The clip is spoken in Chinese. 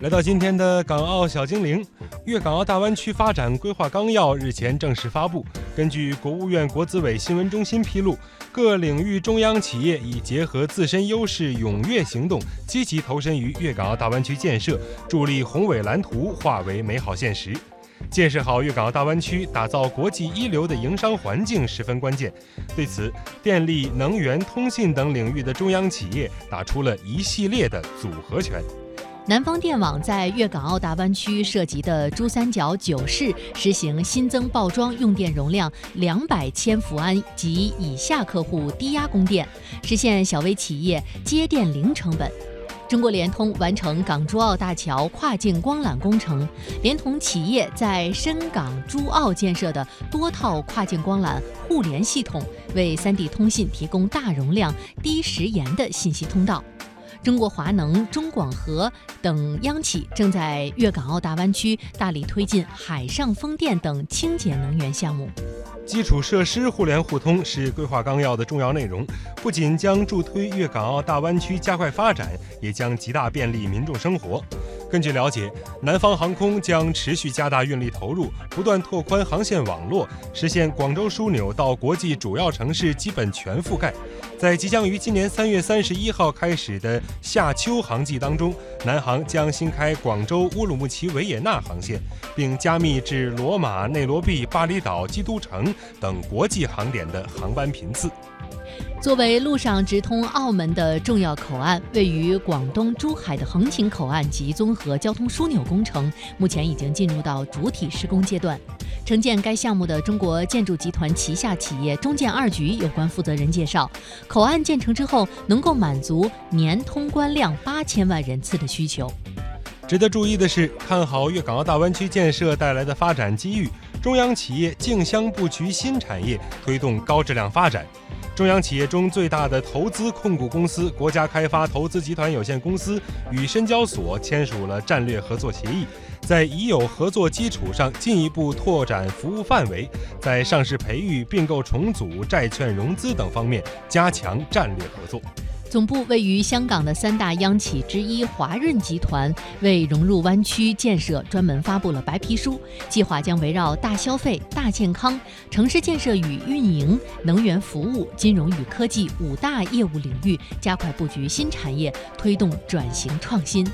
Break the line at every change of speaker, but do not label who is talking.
来到今天的港澳小精灵，粤港澳大湾区发展规划纲要日前正式发布。根据国务院国资委新闻中心披露，各领域中央企业已结合自身优势，踊跃行动，积极投身于粤港澳大湾区建设，助力宏伟蓝图化为美好现实。建设好粤港澳大湾区，打造国际一流的营商环境十分关键。对此，电力、能源、通信等领域的中央企业打出了一系列的组合拳。
南方电网在粤港澳大湾区涉及的珠三角九市实行新增报装用电容量两百千伏安及以下客户低压供电，实现小微企业接电零成本。中国联通完成港珠澳大桥跨境光缆工程，连同企业在深港珠澳建设的多套跨境光缆互联系统，为三地通信提供大容量、低时延的信息通道。中国华能、中广核等央企正在粤港澳大湾区大力推进海上风电等清洁能源项目。
基础设施互联互通是规划纲要的重要内容，不仅将助推粤港澳大湾区加快发展，也将极大便利民众生活。根据了解，南方航空将持续加大运力投入，不断拓宽航线网络，实现广州枢纽到国际主要城市基本全覆盖。在即将于今年三月三十一号开始的夏秋航季当中，南航将新开广州乌鲁木齐维也纳航线，并加密至罗马、内罗毕、巴厘岛、基督城等国际航点的航班频次。
作为陆上直通澳门的重要口岸，位于广东珠海的横琴口岸及综合交通枢纽工程，目前已经进入到主体施工阶段。承建该项目的中国建筑集团旗下企业中建二局有关负责人介绍，口岸建成之后，能够满足年通关量八千万人次的需求。
值得注意的是，看好粤港澳大湾区建设带来的发展机遇，中央企业竞相布局新产业，推动高质量发展。中央企业中最大的投资控股公司国家开发投资集团有限公司与深交所签署了战略合作协议，在已有合作基础上进一步拓展服务范围，在上市培育、并购重组、债券融资等方面加强战略合作。
总部位于香港的三大央企之一华润集团为融入湾区建设专门发布了白皮书，计划将围绕大消费、大健康、城市建设与运营、能源服务、金融与科技五大业务领域加快布局新产业，推动转型创新。